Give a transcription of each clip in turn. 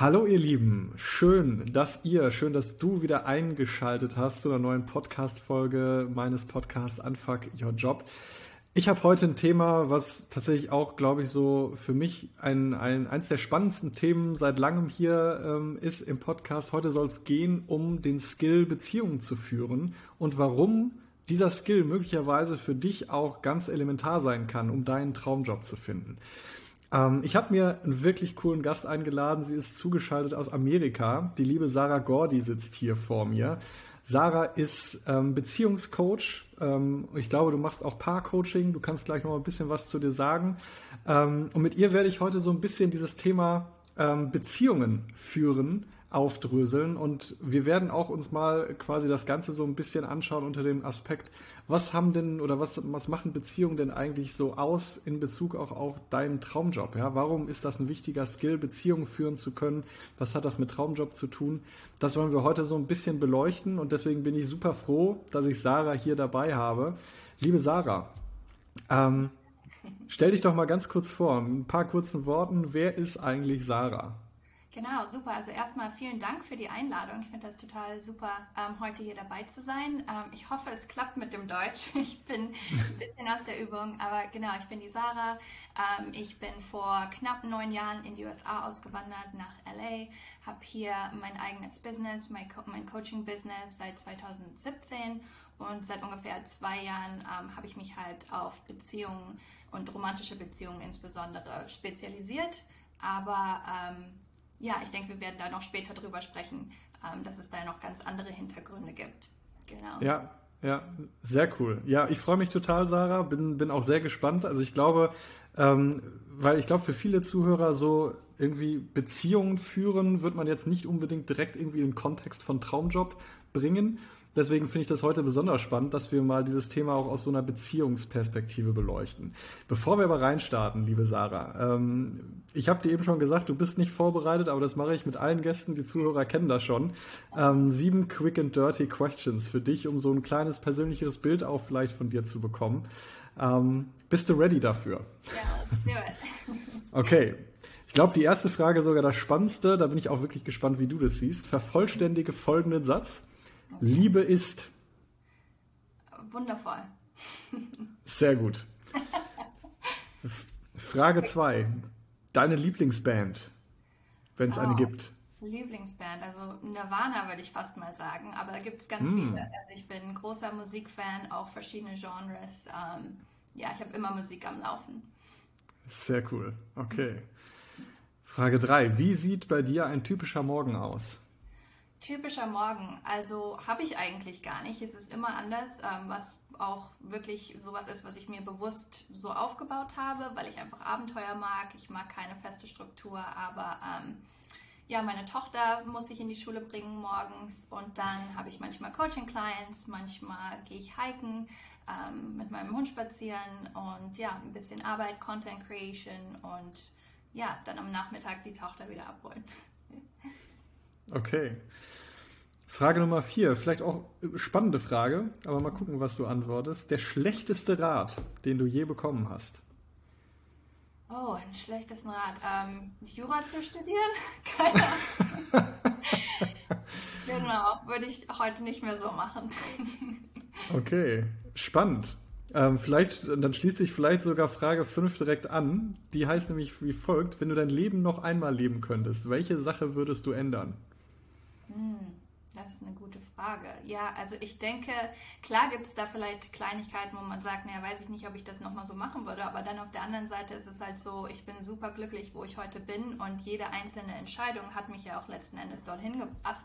Hallo ihr Lieben, schön, dass ihr, schön, dass du wieder eingeschaltet hast zu einer neuen Podcast-Folge meines Podcasts Unfuck Your Job. Ich habe heute ein Thema, was tatsächlich auch, glaube ich, so für mich ein, ein, eins der spannendsten Themen seit langem hier ähm, ist im Podcast. Heute soll es gehen um den Skill, Beziehungen zu führen und warum dieser Skill möglicherweise für dich auch ganz elementar sein kann, um deinen Traumjob zu finden. Ähm, ich habe mir einen wirklich coolen Gast eingeladen. Sie ist zugeschaltet aus Amerika. Die liebe Sarah Gordy sitzt hier vor mir. Sarah ist ähm, Beziehungscoach. Ähm, ich glaube, du machst auch Paarcoaching. Du kannst gleich noch ein bisschen was zu dir sagen. Ähm, und mit ihr werde ich heute so ein bisschen dieses Thema ähm, Beziehungen führen aufdröseln und wir werden auch uns mal quasi das Ganze so ein bisschen anschauen unter dem Aspekt, was haben denn oder was, was machen Beziehungen denn eigentlich so aus in Bezug auch auf deinen Traumjob? Ja? Warum ist das ein wichtiger Skill, Beziehungen führen zu können? Was hat das mit Traumjob zu tun? Das wollen wir heute so ein bisschen beleuchten und deswegen bin ich super froh, dass ich Sarah hier dabei habe. Liebe Sarah, ähm, stell dich doch mal ganz kurz vor, ein paar kurzen Worten. Wer ist eigentlich Sarah? Genau, super. Also erstmal vielen Dank für die Einladung. Ich finde das total super, ähm, heute hier dabei zu sein. Ähm, ich hoffe, es klappt mit dem Deutsch. Ich bin ein bisschen aus der Übung, aber genau, ich bin die Sarah. Ähm, ich bin vor knapp neun Jahren in die USA ausgewandert nach LA, habe hier mein eigenes Business, mein, Co mein Coaching-Business seit 2017 und seit ungefähr zwei Jahren ähm, habe ich mich halt auf Beziehungen und romantische Beziehungen insbesondere spezialisiert. Aber ähm, ja, ich denke, wir werden da noch später drüber sprechen, ähm, dass es da noch ganz andere Hintergründe gibt. Genau. Ja, ja, sehr cool. Ja, ich freue mich total, Sarah. Bin, bin auch sehr gespannt. Also ich glaube, ähm, weil ich glaube, für viele Zuhörer so irgendwie Beziehungen führen, wird man jetzt nicht unbedingt direkt irgendwie im Kontext von Traumjob bringen. Deswegen finde ich das heute besonders spannend, dass wir mal dieses Thema auch aus so einer Beziehungsperspektive beleuchten. Bevor wir aber reinstarten, liebe Sarah, ähm, ich habe dir eben schon gesagt, du bist nicht vorbereitet, aber das mache ich mit allen Gästen. Die Zuhörer kennen das schon. Ähm, sieben quick and dirty questions für dich, um so ein kleines persönlicheres Bild auch vielleicht von dir zu bekommen. Ähm, bist du ready dafür? Ja, let's do it. okay. Ich glaube, die erste Frage sogar das Spannendste, da bin ich auch wirklich gespannt, wie du das siehst. Vervollständige folgenden Satz. Liebe ist. Wundervoll. Sehr gut. Frage 2. Deine Lieblingsband, wenn es oh, eine gibt. Lieblingsband, also Nirvana würde ich fast mal sagen, aber da gibt es ganz mm. viele. Also ich bin großer Musikfan, auch verschiedene Genres. Ähm, ja, ich habe immer Musik am Laufen. Sehr cool. Okay. Frage 3. Wie sieht bei dir ein typischer Morgen aus? Typischer Morgen, also habe ich eigentlich gar nicht. Es ist immer anders, ähm, was auch wirklich sowas ist, was ich mir bewusst so aufgebaut habe, weil ich einfach Abenteuer mag. Ich mag keine feste Struktur, aber ähm, ja, meine Tochter muss ich in die Schule bringen morgens und dann habe ich manchmal Coaching-Clients, manchmal gehe ich hiken, ähm, mit meinem Hund spazieren und ja, ein bisschen Arbeit, Content Creation und ja, dann am Nachmittag die Tochter wieder abholen. Okay. Frage Nummer vier, vielleicht auch spannende Frage, aber mal gucken, was du antwortest. Der schlechteste Rat, den du je bekommen hast? Oh, einen schlechtesten Rat. Ähm, Jura zu studieren? Keine Ahnung. genau, würde ich heute nicht mehr so machen. okay, spannend. Ähm, vielleicht, dann schließt sich vielleicht sogar Frage 5 direkt an. Die heißt nämlich wie folgt: Wenn du dein Leben noch einmal leben könntest, welche Sache würdest du ändern? Hm, das ist eine gute Frage. Ja, also ich denke, klar gibt es da vielleicht Kleinigkeiten, wo man sagt, naja, weiß ich nicht, ob ich das nochmal so machen würde, aber dann auf der anderen Seite ist es halt so, ich bin super glücklich, wo ich heute bin und jede einzelne Entscheidung hat mich ja auch letzten Endes dorthin gebracht.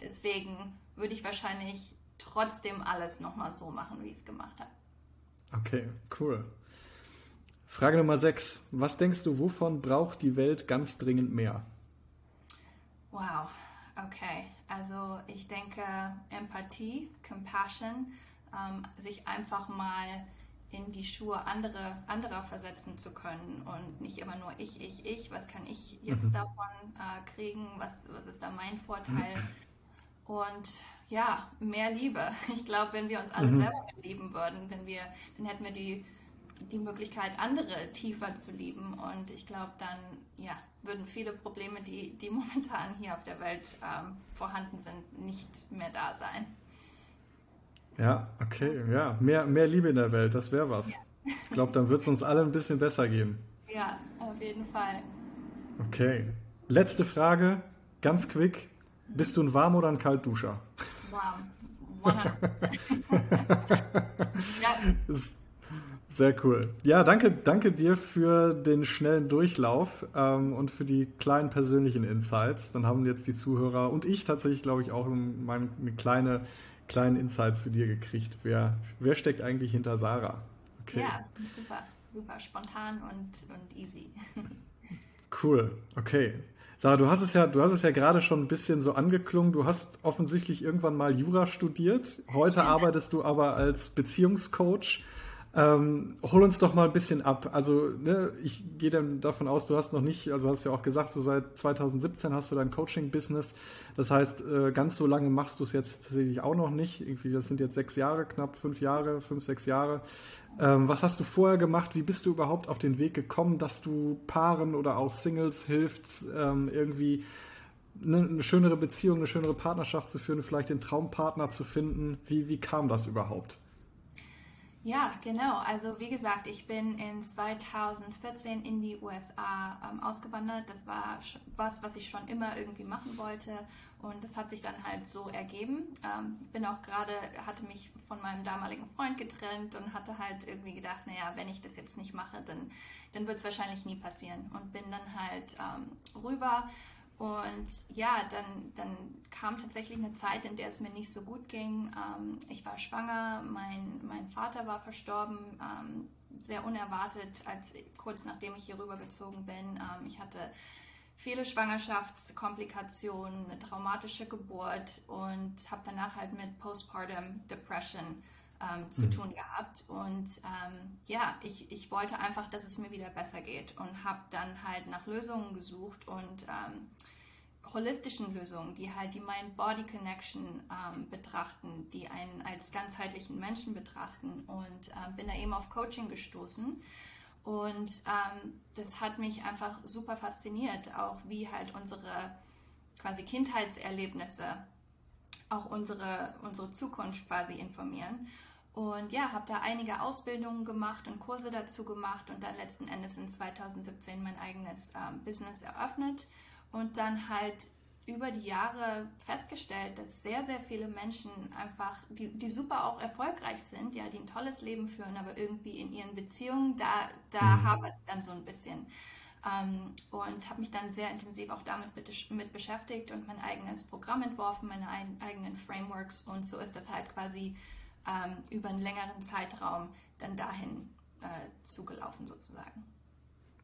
Deswegen würde ich wahrscheinlich trotzdem alles nochmal so machen, wie ich es gemacht habe. Okay, cool. Frage Nummer 6. Was denkst du, wovon braucht die Welt ganz dringend mehr? Wow, Okay, also ich denke Empathie, Compassion, ähm, sich einfach mal in die Schuhe andere, anderer versetzen zu können und nicht immer nur ich, ich, ich, was kann ich jetzt mhm. davon äh, kriegen, was, was ist da mein Vorteil und ja, mehr Liebe. Ich glaube, wenn wir uns alle mhm. selber lieben würden, wenn wir, dann hätten wir die die Möglichkeit, andere tiefer zu lieben. Und ich glaube, dann ja, würden viele Probleme, die, die momentan hier auf der Welt ähm, vorhanden sind, nicht mehr da sein. Ja, okay, ja. Mehr, mehr Liebe in der Welt, das wäre was. Ja. Ich glaube, dann wird es uns alle ein bisschen besser gehen. Ja, auf jeden Fall. Okay. Letzte Frage, ganz quick. Bist du ein Warm- oder ein Kaltduscher? Warm. 100%. ja. Sehr cool. Ja, danke, danke dir für den schnellen Durchlauf ähm, und für die kleinen persönlichen Insights. Dann haben jetzt die Zuhörer und ich tatsächlich, glaube ich, auch meine kleine, kleinen Insights zu dir gekriegt. Wer, wer steckt eigentlich hinter Sarah? Okay. Ja, super, super spontan und, und easy. Cool, okay. Sarah, du hast es ja, du hast es ja gerade schon ein bisschen so angeklungen. Du hast offensichtlich irgendwann mal Jura studiert. Heute arbeitest du aber als Beziehungscoach. Ähm, hol uns doch mal ein bisschen ab. Also, ne, ich gehe dann davon aus, du hast noch nicht, also hast ja auch gesagt, so seit 2017 hast du dein Coaching-Business. Das heißt, äh, ganz so lange machst du es jetzt tatsächlich auch noch nicht. Irgendwie, das sind jetzt sechs Jahre, knapp fünf Jahre, fünf, sechs Jahre. Ähm, was hast du vorher gemacht? Wie bist du überhaupt auf den Weg gekommen, dass du Paaren oder auch Singles hilft, ähm, irgendwie eine, eine, schönere Beziehung, eine schönere Partnerschaft zu führen, vielleicht den Traumpartner zu finden? Wie, wie kam das überhaupt? Ja, genau. Also wie gesagt, ich bin in 2014 in die USA ähm, ausgewandert. Das war was, was ich schon immer irgendwie machen wollte und das hat sich dann halt so ergeben. Ähm, bin auch gerade, hatte mich von meinem damaligen Freund getrennt und hatte halt irgendwie gedacht, naja, wenn ich das jetzt nicht mache, dann, dann wird es wahrscheinlich nie passieren. Und bin dann halt ähm, rüber und ja, dann, dann kam tatsächlich eine Zeit, in der es mir nicht so gut ging. Ähm, ich war schwanger, mein, mein Vater war verstorben, ähm, sehr unerwartet, als kurz nachdem ich hier rübergezogen bin. Ähm, ich hatte viele Schwangerschaftskomplikationen, eine traumatische Geburt und habe danach halt mit Postpartum Depression ähm, zu mhm. tun gehabt. Und ähm, ja, ich, ich wollte einfach, dass es mir wieder besser geht und habe dann halt nach Lösungen gesucht und ähm, holistischen Lösungen, die halt die Mind-Body-Connection ähm, betrachten, die einen als ganzheitlichen Menschen betrachten und ähm, bin da eben auf Coaching gestoßen. Und ähm, das hat mich einfach super fasziniert, auch wie halt unsere quasi Kindheitserlebnisse auch unsere, unsere Zukunft quasi informieren. Und ja, habe da einige Ausbildungen gemacht und Kurse dazu gemacht und dann letzten Endes in 2017 mein eigenes ähm, Business eröffnet und dann halt über die Jahre festgestellt, dass sehr, sehr viele Menschen einfach, die, die super auch erfolgreich sind, ja, die ein tolles Leben führen, aber irgendwie in ihren Beziehungen, da, da mhm. hapert es dann so ein bisschen. Ähm, und habe mich dann sehr intensiv auch damit mit, mit, beschäftigt und mein eigenes Programm entworfen, meine ein, eigenen Frameworks und so ist das halt quasi ähm, über einen längeren Zeitraum dann dahin äh, zugelaufen sozusagen.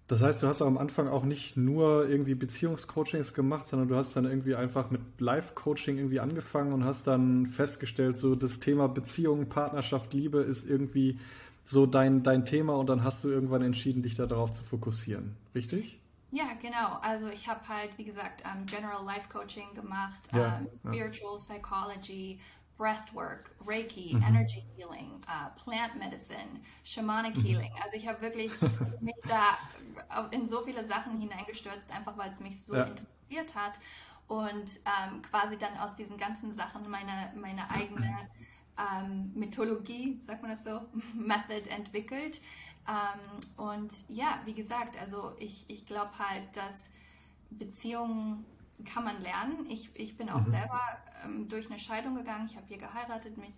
Das heißt, du hast am Anfang auch nicht nur irgendwie Beziehungscoachings gemacht, sondern du hast dann irgendwie einfach mit Live-Coaching irgendwie angefangen und hast dann festgestellt, so das Thema Beziehung, Partnerschaft, Liebe ist irgendwie so dein, dein Thema und dann hast du irgendwann entschieden, dich darauf zu fokussieren. Richtig? Ja, genau. Also ich habe halt, wie gesagt, um, General Life Coaching gemacht, ja, um, Spiritual ja. Psychology, Breathwork, Reiki, mhm. Energy Healing, uh, Plant Medicine, Shamanic mhm. Healing. Also ich habe wirklich mich da in so viele Sachen hineingestürzt, einfach weil es mich so ja. interessiert hat und ähm, quasi dann aus diesen ganzen Sachen meine, meine eigene ähm, Mythologie, sagt man das so, Method entwickelt. Ähm, und ja, wie gesagt, also ich, ich glaube halt, dass Beziehungen kann man lernen. Ich, ich bin auch mhm. selber ähm, durch eine Scheidung gegangen. Ich habe hier geheiratet, mich,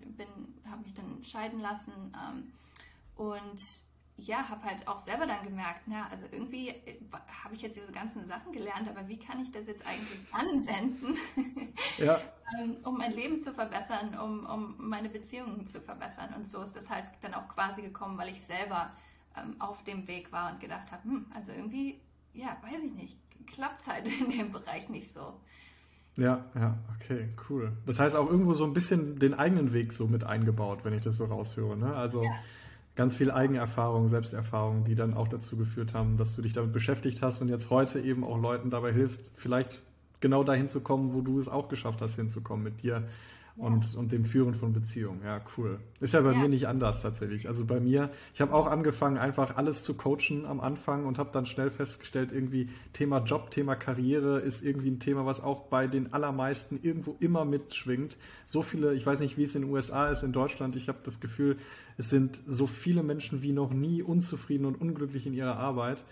habe mich dann scheiden lassen ähm, und ja, habe halt auch selber dann gemerkt, na, also irgendwie äh, habe ich jetzt diese ganzen Sachen gelernt, aber wie kann ich das jetzt eigentlich anwenden, ja. ähm, um mein Leben zu verbessern, um, um meine Beziehungen zu verbessern. Und so ist das halt dann auch quasi gekommen, weil ich selber ähm, auf dem Weg war und gedacht habe, hm, also irgendwie, ja, weiß ich nicht, klappt es halt in dem Bereich nicht so. Ja, ja, okay, cool. Das heißt auch irgendwo so ein bisschen den eigenen Weg so mit eingebaut, wenn ich das so raushöre. Ne? Also ja. ganz viel Eigenerfahrung, Selbsterfahrung, die dann auch dazu geführt haben, dass du dich damit beschäftigt hast und jetzt heute eben auch Leuten dabei hilfst, vielleicht genau dahin zu kommen, wo du es auch geschafft hast, hinzukommen mit dir und, und dem Führen von Beziehungen. Ja, cool. Ist ja bei ja. mir nicht anders tatsächlich. Also bei mir, ich habe auch angefangen, einfach alles zu coachen am Anfang und habe dann schnell festgestellt, irgendwie Thema Job, Thema Karriere ist irgendwie ein Thema, was auch bei den allermeisten irgendwo immer mitschwingt. So viele, ich weiß nicht, wie es in den USA ist, in Deutschland, ich habe das Gefühl, es sind so viele Menschen wie noch nie unzufrieden und unglücklich in ihrer Arbeit.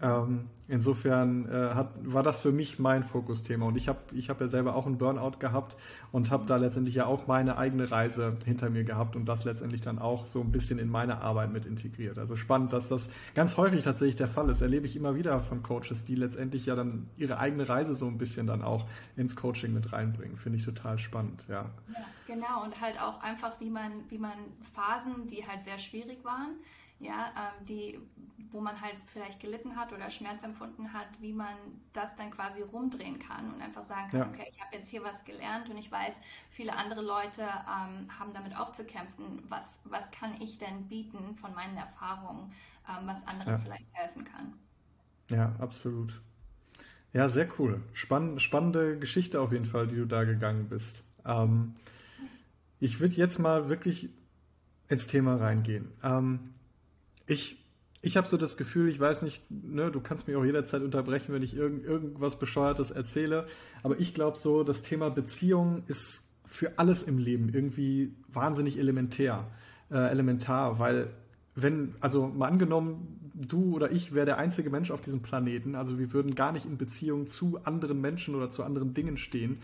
Ähm, insofern äh, hat, war das für mich mein Fokusthema. Und ich habe ich hab ja selber auch einen Burnout gehabt und habe da letztendlich ja auch meine eigene Reise hinter mir gehabt und das letztendlich dann auch so ein bisschen in meine Arbeit mit integriert. Also spannend, dass das ganz häufig tatsächlich der Fall ist. Erlebe ich immer wieder von Coaches, die letztendlich ja dann ihre eigene Reise so ein bisschen dann auch ins Coaching mit reinbringen. Finde ich total spannend, ja. ja. Genau, und halt auch einfach, wie man, wie man Phasen, die halt sehr schwierig waren, ja, ähm, die, wo man halt vielleicht gelitten hat oder Schmerz empfunden hat, wie man das dann quasi rumdrehen kann und einfach sagen kann, ja. okay, ich habe jetzt hier was gelernt und ich weiß, viele andere Leute ähm, haben damit auch zu kämpfen. Was, was kann ich denn bieten von meinen Erfahrungen, ähm, was anderen ja. vielleicht helfen kann? Ja, absolut. Ja, sehr cool. Spann spannende Geschichte auf jeden Fall, die du da gegangen bist. Ähm, ich würde jetzt mal wirklich ins Thema reingehen. Ähm, ich, ich habe so das Gefühl, ich weiß nicht, ne, du kannst mich auch jederzeit unterbrechen, wenn ich irgend, irgendwas Bescheuertes erzähle, aber ich glaube so, das Thema Beziehung ist für alles im Leben irgendwie wahnsinnig elementär, äh, elementar, weil wenn, also mal angenommen, du oder ich wäre der einzige Mensch auf diesem Planeten, also wir würden gar nicht in Beziehung zu anderen Menschen oder zu anderen Dingen stehen,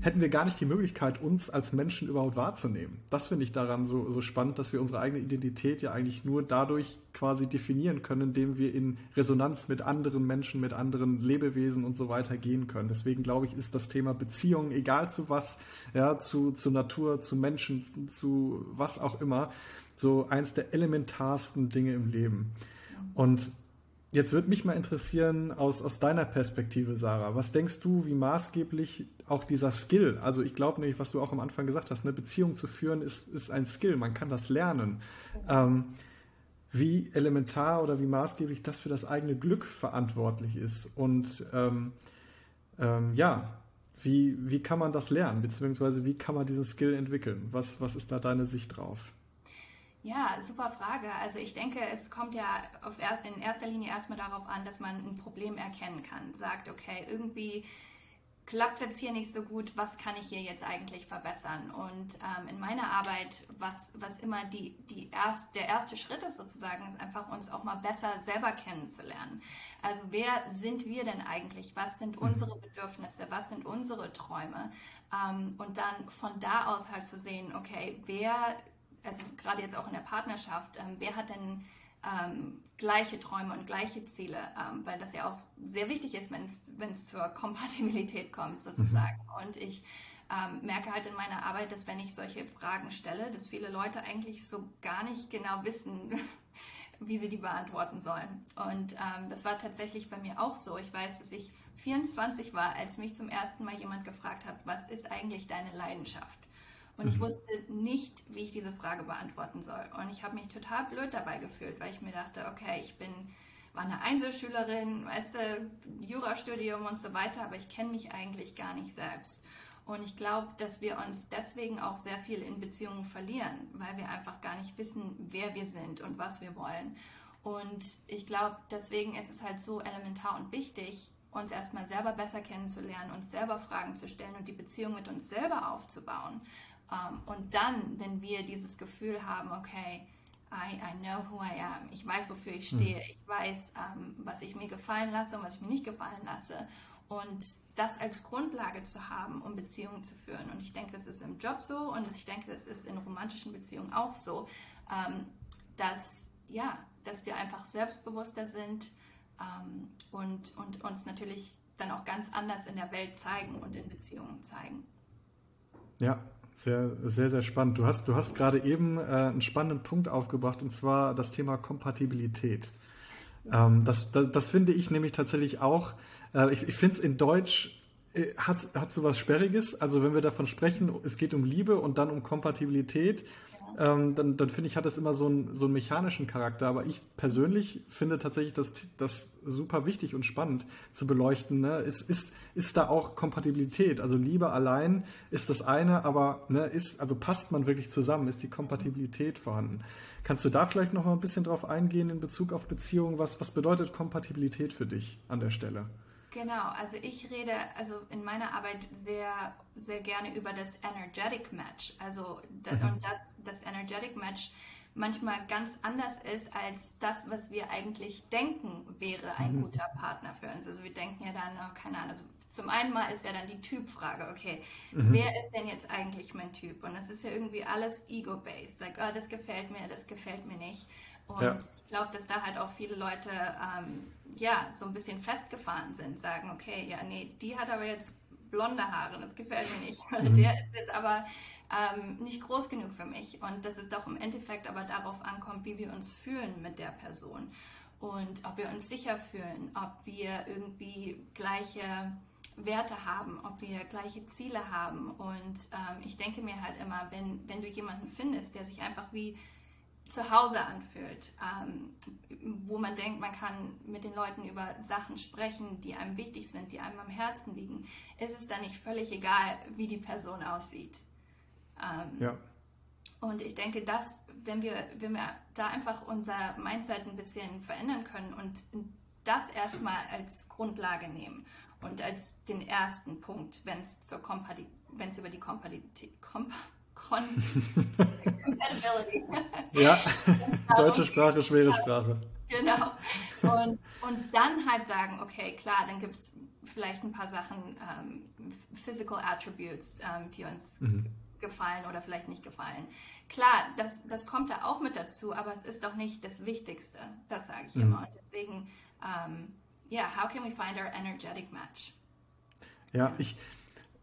hätten wir gar nicht die Möglichkeit, uns als Menschen überhaupt wahrzunehmen. Das finde ich daran so, so spannend, dass wir unsere eigene Identität ja eigentlich nur dadurch quasi definieren können, indem wir in Resonanz mit anderen Menschen, mit anderen Lebewesen und so weiter gehen können. Deswegen glaube ich, ist das Thema Beziehung, egal zu was, ja, zu, zu Natur, zu Menschen, zu was auch immer, so eins der elementarsten Dinge im Leben. Und jetzt würde mich mal interessieren, aus, aus deiner Perspektive, Sarah, was denkst du, wie maßgeblich auch dieser Skill, also ich glaube nämlich, was du auch am Anfang gesagt hast, eine Beziehung zu führen ist, ist ein Skill, man kann das lernen. Ähm, wie elementar oder wie maßgeblich das für das eigene Glück verantwortlich ist. Und ähm, ähm, ja, wie, wie kann man das lernen, beziehungsweise wie kann man diesen Skill entwickeln? Was, was ist da deine Sicht drauf? Ja, super Frage. Also ich denke, es kommt ja auf, in erster Linie erstmal darauf an, dass man ein Problem erkennen kann. Sagt, okay, irgendwie klappt es jetzt hier nicht so gut, was kann ich hier jetzt eigentlich verbessern? Und ähm, in meiner Arbeit, was, was immer die, die erst, der erste Schritt ist sozusagen, ist einfach uns auch mal besser selber kennenzulernen. Also wer sind wir denn eigentlich? Was sind mhm. unsere Bedürfnisse? Was sind unsere Träume? Ähm, und dann von da aus halt zu sehen, okay, wer also gerade jetzt auch in der Partnerschaft, ähm, wer hat denn ähm, gleiche Träume und gleiche Ziele, ähm, weil das ja auch sehr wichtig ist, wenn es zur Kompatibilität kommt sozusagen. Mhm. Und ich ähm, merke halt in meiner Arbeit, dass wenn ich solche Fragen stelle, dass viele Leute eigentlich so gar nicht genau wissen, wie sie die beantworten sollen. Und ähm, das war tatsächlich bei mir auch so. Ich weiß, dass ich 24 war, als mich zum ersten Mal jemand gefragt hat, was ist eigentlich deine Leidenschaft? Und ich mhm. wusste nicht, wie ich diese Frage beantworten soll. Und ich habe mich total blöd dabei gefühlt, weil ich mir dachte, okay, ich bin, war eine Einzelschülerin, weißt du, Jurastudium und so weiter, aber ich kenne mich eigentlich gar nicht selbst. Und ich glaube, dass wir uns deswegen auch sehr viel in Beziehungen verlieren, weil wir einfach gar nicht wissen, wer wir sind und was wir wollen. Und ich glaube, deswegen ist es halt so elementar und wichtig, uns erstmal selber besser kennenzulernen, uns selber Fragen zu stellen und die Beziehung mit uns selber aufzubauen. Um, ähm, und dann, wenn wir dieses Gefühl haben, okay, I, I know who I am, ich weiß, wofür ich stehe, mhm. ich weiß, um, ähm, was ich mir gefallen lasse und was ich mir nicht gefallen lasse. Und das als Grundlage zu haben, um Beziehungen zu führen. Und ich denke, das ist im Job so und ich denke, das ist in romantischen Beziehungen auch so, um, ähm, dass, ja, dass wir einfach selbstbewusster sind und, und uns natürlich dann auch ganz anders in der Welt zeigen und in Beziehungen zeigen. Ja, sehr, sehr, sehr spannend. Du hast, du hast gerade eben äh, einen spannenden Punkt aufgebracht, und zwar das Thema Kompatibilität. Ähm, das, das, das, finde ich nämlich tatsächlich auch, äh, ich, ich finde es in Deutsch äh, hat, hat so was Sperriges. Also wenn wir davon sprechen, es geht um Liebe und dann um Kompatibilität, ähm, dann, dann finde ich, hat es immer so einen, so einen mechanischen Charakter. Aber ich persönlich finde tatsächlich das, das super wichtig und spannend zu beleuchten. Ne? Ist, ist, ist da auch Kompatibilität? Also Liebe allein ist das eine, aber ne, ist, also passt man wirklich zusammen? Ist die Kompatibilität vorhanden? Kannst du da vielleicht noch mal ein bisschen drauf eingehen in Bezug auf Beziehungen? Was, was bedeutet Kompatibilität für dich an der Stelle? Genau, also ich rede also in meiner Arbeit sehr, sehr gerne über das Energetic Match. Also das, mhm. und dass das Energetic Match manchmal ganz anders ist als das, was wir eigentlich denken, wäre ein mhm. guter Partner für uns. Also wir denken ja dann, oh, keine Ahnung, also zum einen mal ist ja dann die Typfrage, okay, mhm. wer ist denn jetzt eigentlich mein Typ? Und das ist ja irgendwie alles ego-based. Like, oh, das gefällt mir, das gefällt mir nicht. Und ja. ich glaube, dass da halt auch viele Leute ähm, ja so ein bisschen festgefahren sind, sagen, okay, ja, nee, die hat aber jetzt blonde Haare, das gefällt mir nicht. Mhm. Der ist jetzt aber ähm, nicht groß genug für mich. Und dass es doch im Endeffekt aber darauf ankommt, wie wir uns fühlen mit der Person. Und ob wir uns sicher fühlen, ob wir irgendwie gleiche Werte haben, ob wir gleiche Ziele haben. Und ähm, ich denke mir halt immer, wenn, wenn du jemanden findest, der sich einfach wie zu Hause anfühlt, ähm, wo man denkt, man kann mit den Leuten über Sachen sprechen, die einem wichtig sind, die einem am Herzen liegen, ist es dann nicht völlig egal, wie die Person aussieht. Ähm, ja. Und ich denke, dass, wenn wir, wenn wir da einfach unser Mindset ein bisschen verändern können und das erstmal als Grundlage nehmen und als den ersten Punkt, wenn es zur Kompati wenn es über die Kompatibilität, Komp Compatibility. ja, deutsche Sprache, schwere Sprache. Genau. Und, und dann halt sagen, okay, klar, dann gibt es vielleicht ein paar Sachen, ähm, Physical Attributes, ähm, die uns mhm. gefallen oder vielleicht nicht gefallen. Klar, das, das kommt da auch mit dazu, aber es ist doch nicht das Wichtigste. Das sage ich mhm. immer. Und deswegen, ähm, ja, yeah, how can we find our energetic match? Ja, ich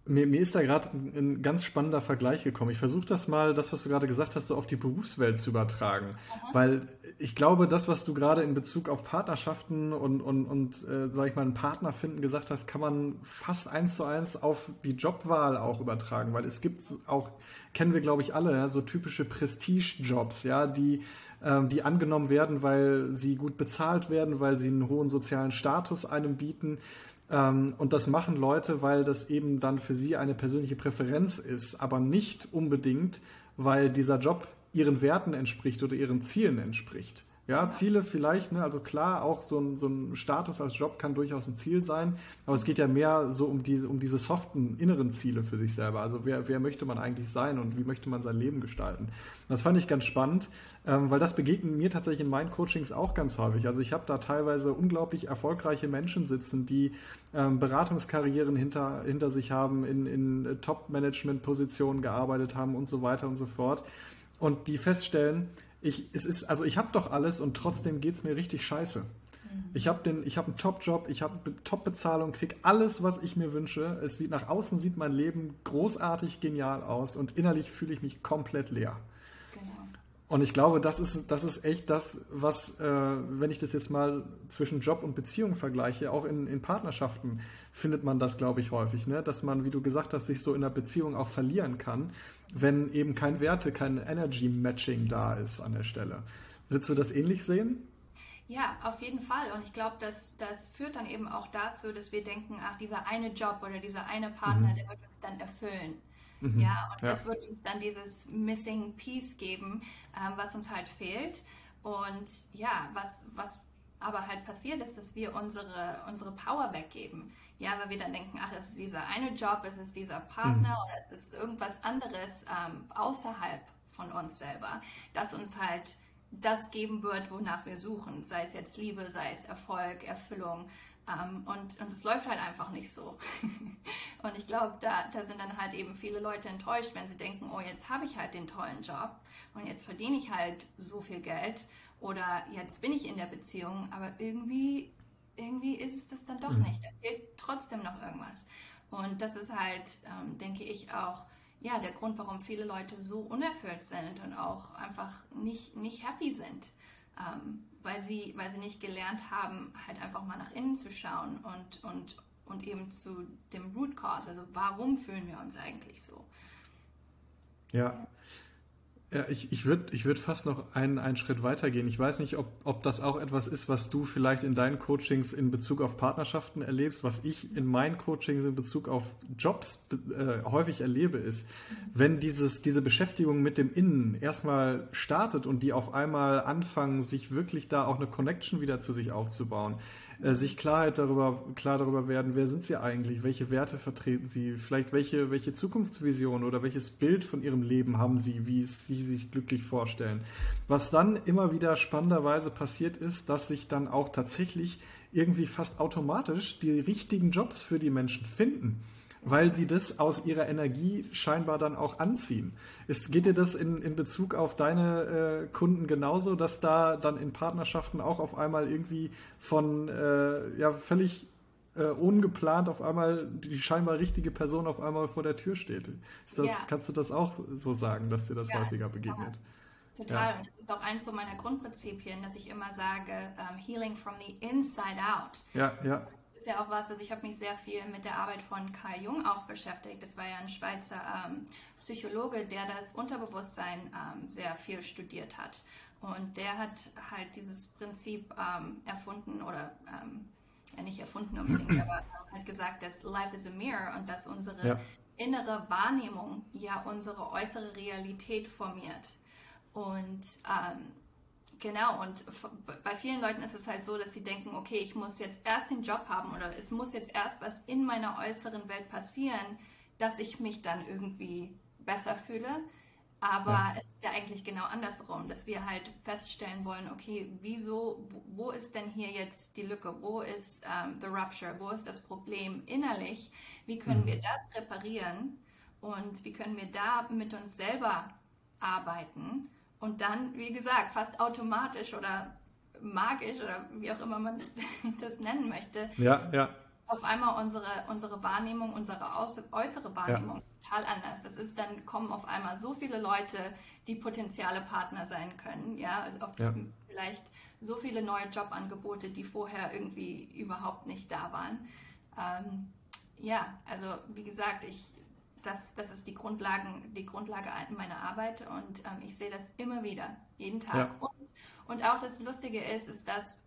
mir, mir ist da gerade ein, ein, ganz spannender Vergleich gekommen. Ich versuche das mal, das, was du gerade gesagt hast, so auf die Berufswelt zu übertragen. Aha. Weil ich glaube, das, was du gerade in Bezug auf Partnerschaften und, und, und äh, sag ich mal, einen Partner finden gesagt hast, kann man fast eins zu eins auf die Jobwahl auch übertragen. Weil es gibt auch, kennen wir, glaube ich, alle, ja, so typische Prestige-Jobs, ja, die ähm, die angenommen werden, weil sie gut bezahlt werden, weil sie einen hohen sozialen Status einem bieten. Ähm, und das machen Leute, weil das eben dann für sie eine persönliche Präferenz ist, aber nicht unbedingt, weil dieser Job ihren Werten entspricht oder ihren Zielen entspricht. Ja, Ziele vielleicht, ne? also klar, auch so ein, so ein Status als Job kann durchaus ein Ziel sein, aber es geht ja mehr so um diese, um diese soften inneren Ziele für sich selber. Also wer, wer möchte man eigentlich sein und wie möchte man sein Leben gestalten? Das fand ich ganz spannend, ähm, weil das begegnet mir tatsächlich in meinen Coachings auch ganz häufig. Also ich habe da teilweise unglaublich erfolgreiche Menschen sitzen, die ähm, Beratungskarrieren hinter, hinter sich haben, in, in Top-Management-Positionen gearbeitet haben und so weiter und so fort. Und die feststellen, ich, es ist, also ich habe doch alles und trotzdem geht es mir richtig scheiße. Mhm. Ich habe den, ich habe einen Top-Job, ich habe Top-Bezahlung, kriege alles, was ich mir wünsche. Es sieht nach außen sieht mein Leben großartig genial aus und innerlich fühle ich mich komplett leer. Genau. Und ich glaube, das ist, das ist echt das, was, äh, wenn ich das jetzt mal zwischen Job und Beziehung vergleiche, auch in, in Partnerschaften findet man das, glaube ich, häufig, ne? dass man, wie du gesagt hast, sich so in der Beziehung auch verlieren kann wenn eben kein Werte, kein Energy-Matching da ist an der Stelle. Würdest du das ähnlich sehen? Ja, auf jeden Fall. Und ich glaube, dass das führt dann eben auch dazu, dass wir denken, ach, dieser eine Job oder dieser eine Partner, mhm. der wird uns dann erfüllen. Mhm. Ja, und ja. das wird uns dann dieses Missing Piece geben, ähm, was uns halt fehlt. Und ja, was, was aber halt passiert ist, dass wir unsere, unsere Power weggeben. Ja, weil wir dann denken, ach, es ist dieser eine Job, es ist dieser Partner mhm. oder es ist irgendwas anderes ähm, außerhalb von uns selber, das uns halt das geben wird, wonach wir suchen. Sei es jetzt Liebe, sei es Erfolg, Erfüllung. Ähm, und, und es läuft halt einfach nicht so. und ich glaube, da, da sind dann halt eben viele Leute enttäuscht, wenn sie denken, oh, jetzt habe ich halt den tollen Job und jetzt verdiene ich halt so viel Geld oder jetzt bin ich in der Beziehung, aber irgendwie, irgendwie ist es das dann doch mhm. nicht. Da fehlt trotzdem noch irgendwas. Und das ist halt, ähm, denke ich, auch ja, der Grund, warum viele Leute so unerfüllt sind und auch einfach nicht, nicht happy sind. Ähm, weil, sie, weil sie nicht gelernt haben, halt einfach mal nach innen zu schauen und, und, und eben zu dem Root Cause, also warum fühlen wir uns eigentlich so. Ja, Ja, ich, ich würde ich würd fast noch einen, einen Schritt weitergehen. Ich weiß nicht, ob, ob das auch etwas ist, was du vielleicht in deinen Coachings in Bezug auf Partnerschaften erlebst. Was ich in meinen Coachings in Bezug auf Jobs äh, häufig erlebe, ist, wenn dieses, diese Beschäftigung mit dem Innen erstmal startet und die auf einmal anfangen, sich wirklich da auch eine Connection wieder zu sich aufzubauen, äh, sich Klarheit darüber, klar darüber werden, wer sind sie eigentlich, welche Werte vertreten sie, vielleicht welche, welche Zukunftsvision oder welches Bild von ihrem Leben haben sie, wie sie sich glücklich vorstellen. Was dann immer wieder spannenderweise passiert ist, dass sich dann auch tatsächlich irgendwie fast automatisch die richtigen Jobs für die Menschen finden weil sie das aus ihrer Energie scheinbar dann auch anziehen. Ist, geht dir das in, in Bezug auf deine äh, Kunden genauso, dass da dann in Partnerschaften auch auf einmal irgendwie von äh, ja völlig äh, ungeplant auf einmal die scheinbar richtige Person auf einmal vor der Tür steht? Ist das, ja. Kannst du das auch so sagen, dass dir das ja, häufiger begegnet? Total. Ja. Und das ist auch eins so meiner Grundprinzipien, dass ich immer sage, um, healing from the inside out. Ja, ja ist ja auch was, also ich habe mich sehr viel mit der Arbeit von Carl Jung auch beschäftigt. Das war ja ein Schweizer ähm, Psychologe, der das Unterbewusstsein ähm, sehr viel studiert hat. Und der hat halt dieses Prinzip ähm, erfunden oder ähm, ja nicht erfunden unbedingt, aber hat gesagt, dass Life is a Mirror und dass unsere ja. innere Wahrnehmung ja unsere äußere Realität formiert. Und ähm, Genau, und bei vielen Leuten ist es halt so, dass sie denken, okay, ich muss jetzt erst den Job haben oder es muss jetzt erst was in meiner äußeren Welt passieren, dass ich mich dann irgendwie besser fühle. Aber ja. es ist ja eigentlich genau andersrum, dass wir halt feststellen wollen, okay, wieso, wo ist denn hier jetzt die Lücke? Wo ist ähm, the rupture? Wo ist das Problem innerlich? Wie können mhm. wir das reparieren? Und wie können wir da mit uns selber arbeiten? Und dann, wie gesagt, fast automatisch oder magisch oder wie auch immer man das nennen möchte, ja, ja. auf einmal unsere, unsere Wahrnehmung, unsere äußere Wahrnehmung ja. total anders. Das ist, dann kommen auf einmal so viele Leute, die potenzielle Partner sein können, ja, also auf ja. vielleicht so viele neue Jobangebote, die vorher irgendwie überhaupt nicht da waren. Ähm, ja, also wie gesagt, ich, das, das ist die, Grundlagen, die Grundlage meiner Arbeit und ähm, ich sehe das immer wieder, jeden Tag. Ja. Und, und auch das Lustige ist, ist, dass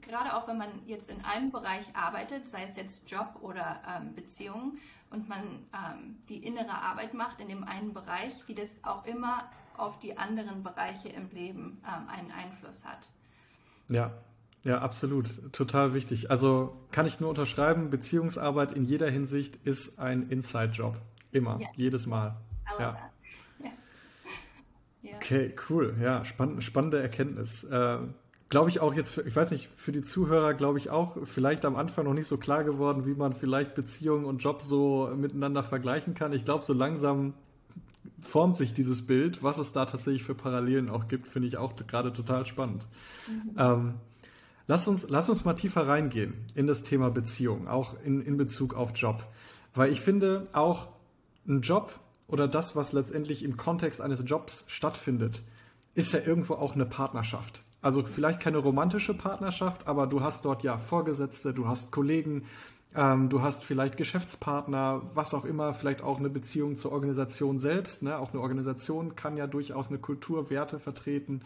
gerade auch wenn man jetzt in einem Bereich arbeitet, sei es jetzt Job oder ähm, Beziehung, und man ähm, die innere Arbeit macht in dem einen Bereich, wie das auch immer auf die anderen Bereiche im Leben ähm, einen Einfluss hat. Ja, ja, absolut. Total wichtig. Also kann ich nur unterschreiben, Beziehungsarbeit in jeder Hinsicht ist ein Inside-Job. Immer, yeah. jedes Mal. Ja. yeah. Okay, cool. Ja, spann spannende Erkenntnis. Äh, glaube ich auch jetzt, ich weiß nicht, für die Zuhörer glaube ich auch vielleicht am Anfang noch nicht so klar geworden, wie man vielleicht Beziehungen und Job so miteinander vergleichen kann. Ich glaube, so langsam formt sich dieses Bild, was es da tatsächlich für Parallelen auch gibt, finde ich auch gerade total spannend. Mhm. Ähm, lass, uns, lass uns mal tiefer reingehen in das Thema Beziehung, auch in, in Bezug auf Job. Weil ich finde, auch ein Job oder das, was letztendlich im Kontext eines Jobs stattfindet, ist ja irgendwo auch eine Partnerschaft. Also vielleicht keine romantische Partnerschaft, aber du hast dort ja Vorgesetzte, du hast Kollegen, ähm, du hast vielleicht Geschäftspartner, was auch immer, vielleicht auch eine Beziehung zur Organisation selbst. Ne? Auch eine Organisation kann ja durchaus eine Kultur, Werte vertreten.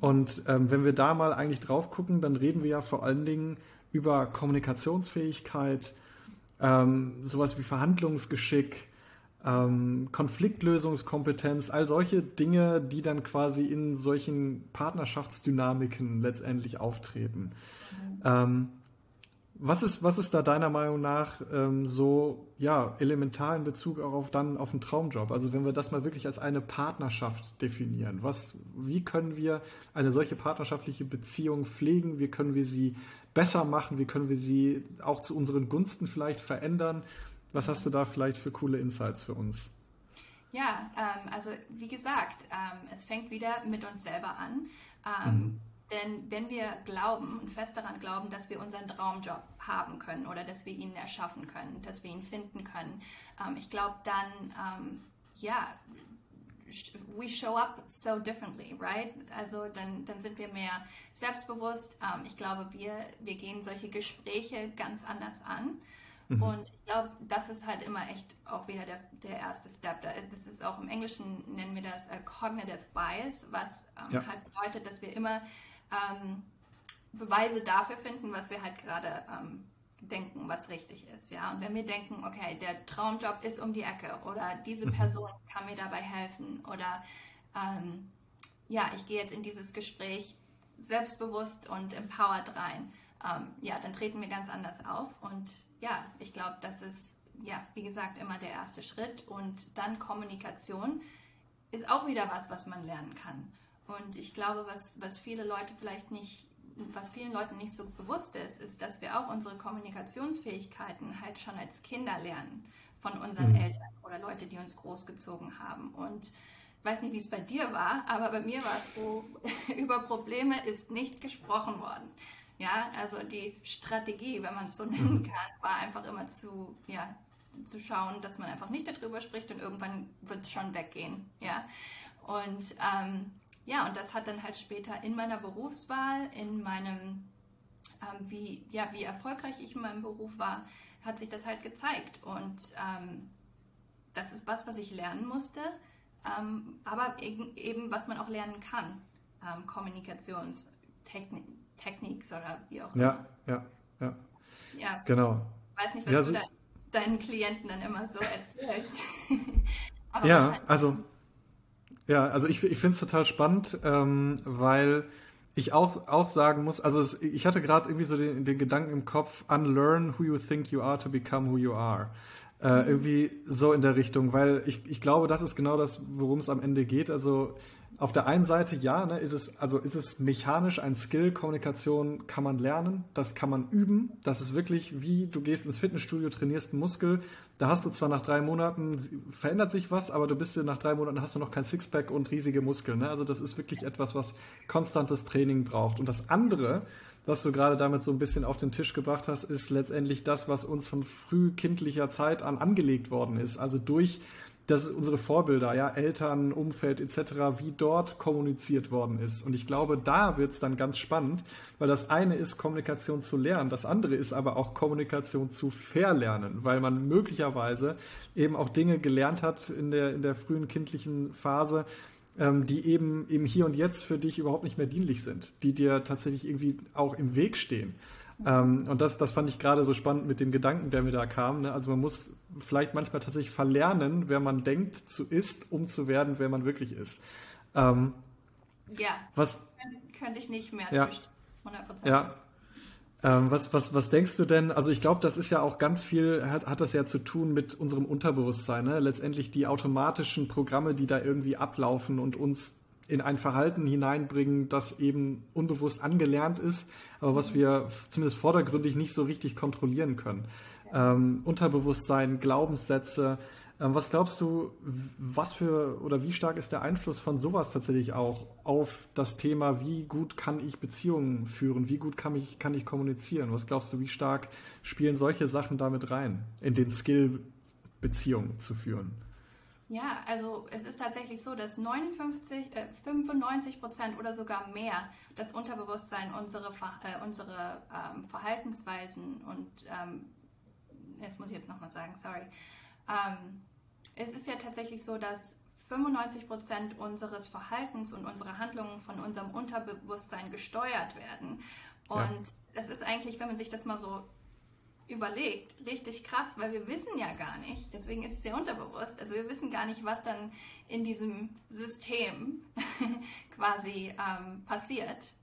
Und ähm, wenn wir da mal eigentlich drauf gucken, dann reden wir ja vor allen Dingen über Kommunikationsfähigkeit, ähm, sowas wie Verhandlungsgeschick, ähm, Konfliktlösungskompetenz, all solche Dinge, die dann quasi in solchen Partnerschaftsdynamiken letztendlich auftreten. Mhm. Ähm, was ist, was ist da deiner Meinung nach ähm, so ja, elementar in Bezug auch auf dann auf einen Traumjob? Also wenn wir das mal wirklich als eine Partnerschaft definieren, was, wie können wir eine solche partnerschaftliche Beziehung pflegen? Wie können wir sie besser machen? Wie können wir sie auch zu unseren Gunsten vielleicht verändern? Was hast du da vielleicht für coole Insights für uns? Ja, ähm, also wie gesagt, ähm, es fängt wieder mit uns selber an. Ähm, mhm. Denn wenn wir glauben und fest daran glauben, dass wir unseren Traumjob haben können oder dass wir ihn erschaffen können, dass wir ihn finden können, ähm, ich glaube dann, ähm, ja, we show up so differently, right? Also dann, dann sind wir mehr selbstbewusst. Ähm, ich glaube, wir, wir gehen solche Gespräche ganz anders an. Mhm. Und ich glaube, das ist halt immer echt auch wieder der, der erste Step. Das ist auch im Englischen, nennen wir das uh, Cognitive Bias, was ähm, ja. halt bedeutet, dass wir immer ähm, Beweise dafür finden, was wir halt gerade ähm, denken, was richtig ist. Ja? Und wenn wir denken, okay, der Traumjob ist um die Ecke oder diese mhm. Person kann mir dabei helfen oder ähm, ja, ich gehe jetzt in dieses Gespräch selbstbewusst und empowered rein, ähm, ja, dann treten wir ganz anders auf. Und ja, ich glaube, das ist, ja, wie gesagt, immer der erste Schritt. Und dann Kommunikation ist auch wieder was, was man lernen kann. Und ich glaube, was, was viele Leute vielleicht nicht, was vielen Leuten nicht so bewusst ist, ist, dass wir auch unsere Kommunikationsfähigkeiten halt schon als Kinder lernen von unseren mhm. Eltern oder Leute, die uns großgezogen haben. Und weiß nicht, wie es bei dir war, aber bei mir war es so, über Probleme ist nicht gesprochen worden. Ja, also die Strategie, wenn man es so nennen mhm. kann, war einfach immer zu, ja, zu schauen, dass man einfach nicht darüber spricht und irgendwann wird es schon weggehen. Ja, und ähm, ja, und das hat dann halt später in meiner Berufswahl, in meinem, ähm, wie, ja, wie erfolgreich ich in meinem Beruf war, hat sich das halt gezeigt. Und ähm, das ist was, was ich lernen musste ähm, aber eben, was man auch lernen kann. Ähm, Kommunikationstechnik oder wie auch immer. Ja, ja, ja. Ja. Genau. Ich weiß nicht, was ja, so, du da, deinen Klienten dann immer so erzählst. ja, also, ja, also ich, ich finde es total spannend, ähm, weil ich auch, auch sagen muss, also es, ich hatte gerade irgendwie so den, den Gedanken im Kopf, unlearn who you think you are to become who you are. Äh, irgendwie so in der Richtung, weil ich, ich glaube, das ist genau das, worum es am Ende geht. Also auf der einen Seite ja, ne, ist es also ist es mechanisch ein Skill, Kommunikation kann man lernen, das kann man üben. Das ist wirklich wie du gehst ins Fitnessstudio, trainierst einen Muskel. Da hast du zwar nach drei Monaten verändert sich was, aber du bist nach drei Monaten hast du noch kein Sixpack und riesige Muskeln. Ne? Also das ist wirklich etwas, was konstantes Training braucht. Und das andere, was du gerade damit so ein bisschen auf den Tisch gebracht hast, ist letztendlich das, was uns von frühkindlicher Zeit an angelegt worden ist. Also durch das unsere Vorbilder, ja, Eltern, Umfeld etc., wie dort kommuniziert worden ist. Und ich glaube, da wird es dann ganz spannend, weil das eine ist, Kommunikation zu lernen, das andere ist aber auch Kommunikation zu verlernen, weil man möglicherweise eben auch Dinge gelernt hat in der, in der frühen kindlichen Phase, ähm, die eben im Hier und Jetzt für dich überhaupt nicht mehr dienlich sind, die dir tatsächlich irgendwie auch im Weg stehen. Ähm, und das, das fand ich gerade so spannend mit dem Gedanken, der mir da kam. Ne? Also man muss vielleicht manchmal tatsächlich verlernen, wer man denkt zu ist, um zu werden, wer man wirklich ist. Ähm, ja, was könnte ich nicht mehr ja, zwischen 100%. Ja, ähm, was, was, was denkst du denn? Also ich glaube, das ist ja auch ganz viel, hat, hat das ja zu tun mit unserem Unterbewusstsein. Ne? Letztendlich die automatischen Programme, die da irgendwie ablaufen und uns in ein Verhalten hineinbringen, das eben unbewusst angelernt ist, aber was wir zumindest vordergründig nicht so richtig kontrollieren können. Ähm, Unterbewusstsein, Glaubenssätze, was glaubst du, was für oder wie stark ist der Einfluss von sowas tatsächlich auch auf das Thema, wie gut kann ich Beziehungen führen, wie gut kann ich, kann ich kommunizieren? Was glaubst du, wie stark spielen solche Sachen damit rein, in den Skill, Beziehungen zu führen? Ja, also es ist tatsächlich so, dass 59, äh, 95 Prozent oder sogar mehr das Unterbewusstsein unsere, äh, unsere ähm, Verhaltensweisen und ähm, das muss ich jetzt nochmal sagen, sorry, ähm, es ist ja tatsächlich so, dass 95 Prozent unseres Verhaltens und unserer Handlungen von unserem Unterbewusstsein gesteuert werden. Und ja. das ist eigentlich, wenn man sich das mal so überlegt, richtig krass, weil wir wissen ja gar nicht, deswegen ist es ja unterbewusst, also wir wissen gar nicht, was dann in diesem System quasi ähm, passiert.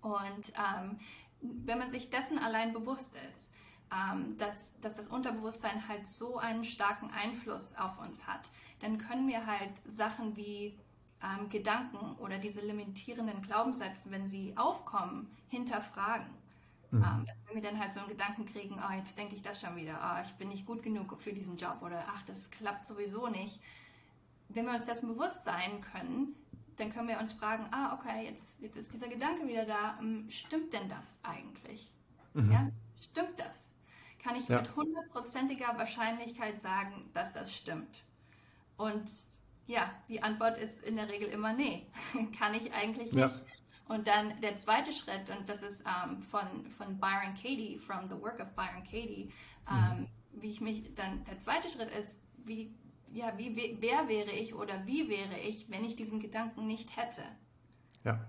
Und ähm, wenn man sich dessen allein bewusst ist, ähm, dass, dass das Unterbewusstsein halt so einen starken Einfluss auf uns hat, dann können wir halt Sachen wie ähm, Gedanken oder diese limitierenden Glaubenssätze, wenn sie aufkommen, hinterfragen. Mhm. Ähm, wenn wir dann halt so einen Gedanken kriegen, oh, jetzt denke ich das schon wieder, oh, ich bin nicht gut genug für diesen Job oder ach, das klappt sowieso nicht. Wenn wir uns das bewusst sein können, dann können wir uns fragen, ah, okay, jetzt, jetzt ist dieser Gedanke wieder da, hm, stimmt denn das eigentlich? Mhm. Ja, stimmt das? kann ich ja. mit hundertprozentiger Wahrscheinlichkeit sagen, dass das stimmt. Und ja, die Antwort ist in der Regel immer nee. kann ich eigentlich nicht. Und dann der zweite Schritt, und das ist ähm, von, von Byron Katie, from the work of Byron Katie, ähm, mhm. wie ich mich dann, der zweite Schritt ist, wie, ja, wie, wer wäre ich oder wie wäre ich, wenn ich diesen Gedanken nicht hätte? Ja.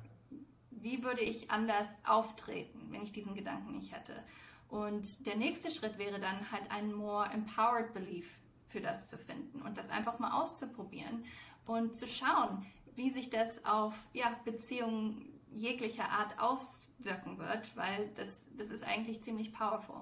Wie würde ich anders auftreten, wenn ich diesen Gedanken nicht hätte? Und der nächste Schritt wäre dann halt ein more empowered belief für das zu finden und das einfach mal auszuprobieren und zu schauen, wie sich das auf ja, Beziehungen jeglicher Art auswirken wird, weil das, das ist eigentlich ziemlich powerful.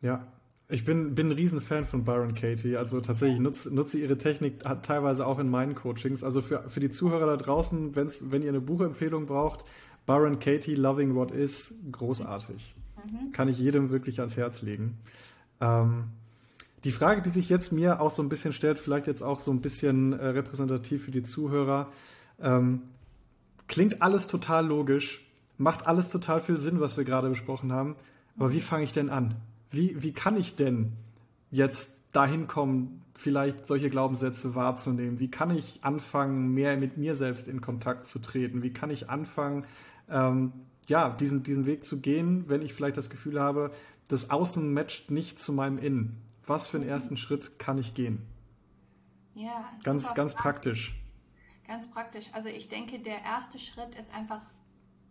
Ja, ich bin, bin ein Riesenfan von Byron Katie. Also tatsächlich nutze, nutze ihre Technik teilweise auch in meinen Coachings. Also für, für die Zuhörer da draußen, wenn's, wenn ihr eine Buchempfehlung braucht, Byron Katie, Loving What Is, großartig. Mhm. Kann ich jedem wirklich ans Herz legen. Ähm, die Frage, die sich jetzt mir auch so ein bisschen stellt, vielleicht jetzt auch so ein bisschen äh, repräsentativ für die Zuhörer, ähm, klingt alles total logisch, macht alles total viel Sinn, was wir gerade besprochen haben, aber wie fange ich denn an? Wie, wie kann ich denn jetzt dahin kommen, vielleicht solche Glaubenssätze wahrzunehmen? Wie kann ich anfangen, mehr mit mir selbst in Kontakt zu treten? Wie kann ich anfangen, ähm, ja, diesen, diesen Weg zu gehen, wenn ich vielleicht das Gefühl habe, das Außen matcht nicht zu meinem Innen? Was für einen ersten Schritt kann ich gehen? Ja, ganz, ganz praktisch. Ganz praktisch. Also ich denke, der erste Schritt ist einfach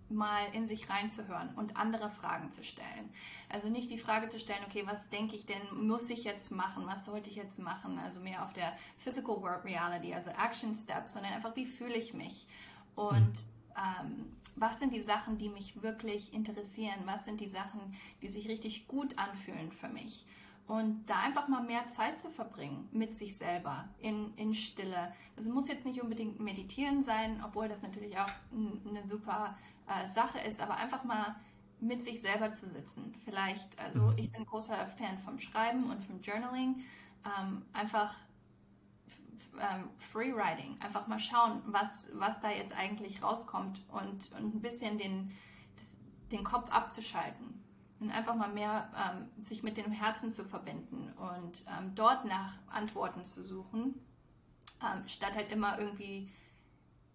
mal in sich reinzuhören und andere Fragen zu stellen. Also nicht die Frage zu stellen, okay, was denke ich denn, muss ich jetzt machen, was sollte ich jetzt machen, also mehr auf der Physical World Reality, also Action Steps, sondern einfach, wie fühle ich mich und ähm, was sind die Sachen, die mich wirklich interessieren, was sind die Sachen, die sich richtig gut anfühlen für mich. Und da einfach mal mehr Zeit zu verbringen mit sich selber, in, in Stille. Es muss jetzt nicht unbedingt meditieren sein, obwohl das natürlich auch eine super äh, Sache ist, aber einfach mal mit sich selber zu sitzen. Vielleicht, also mhm. ich bin großer Fan vom Schreiben und vom Journaling. Ähm, einfach ähm, Freewriting, einfach mal schauen, was, was da jetzt eigentlich rauskommt und, und ein bisschen den, den Kopf abzuschalten und einfach mal mehr ähm, sich mit dem Herzen zu verbinden und ähm, dort nach Antworten zu suchen, ähm, statt halt immer irgendwie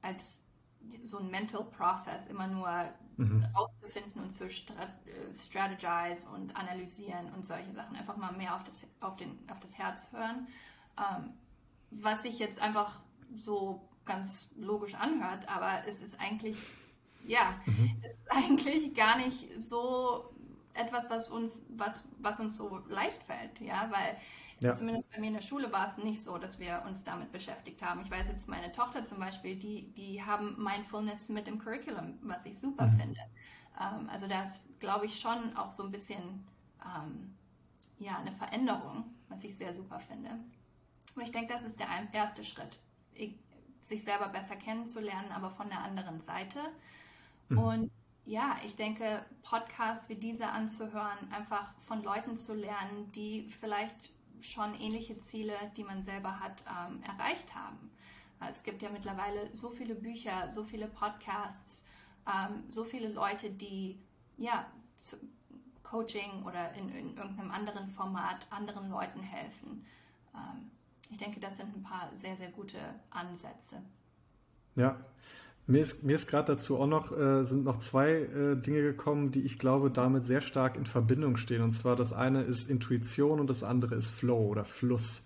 als so ein Mental Process immer nur mhm. rauszufinden und zu strat strategize und analysieren und solche Sachen. Einfach mal mehr auf das, auf den, auf das Herz hören. Ähm, was sich jetzt einfach so ganz logisch anhört, aber es ist eigentlich, ja, mhm. es ist eigentlich gar nicht so etwas, was uns, was, was uns so leicht fällt, ja, weil ja. Zumindest bei mir in der Schule war es nicht so, dass wir uns damit beschäftigt haben. Ich weiß jetzt, meine Tochter zum Beispiel, die, die haben Mindfulness mit im Curriculum, was ich super mhm. finde. Ähm, also da ist, glaube ich, schon auch so ein bisschen ähm, ja, eine Veränderung, was ich sehr super finde. Aber ich denke, das ist der erste Schritt, sich selber besser kennenzulernen, aber von der anderen Seite. Mhm. Und ja, ich denke, Podcasts wie diese anzuhören, einfach von Leuten zu lernen, die vielleicht schon ähnliche Ziele, die man selber hat, ähm, erreicht haben. Es gibt ja mittlerweile so viele Bücher, so viele Podcasts, ähm, so viele Leute, die ja Coaching oder in, in, irgendeinem anderen Format anderen Leuten helfen. Ähm, ich denke, das sind ein paar sehr, sehr gute Ansätze. Ja, mir ist, mir ist gerade dazu auch noch, äh, sind noch zwei äh, Dinge gekommen, die ich glaube damit sehr stark in Verbindung stehen. Und zwar das eine ist Intuition und das andere ist Flow oder Fluss.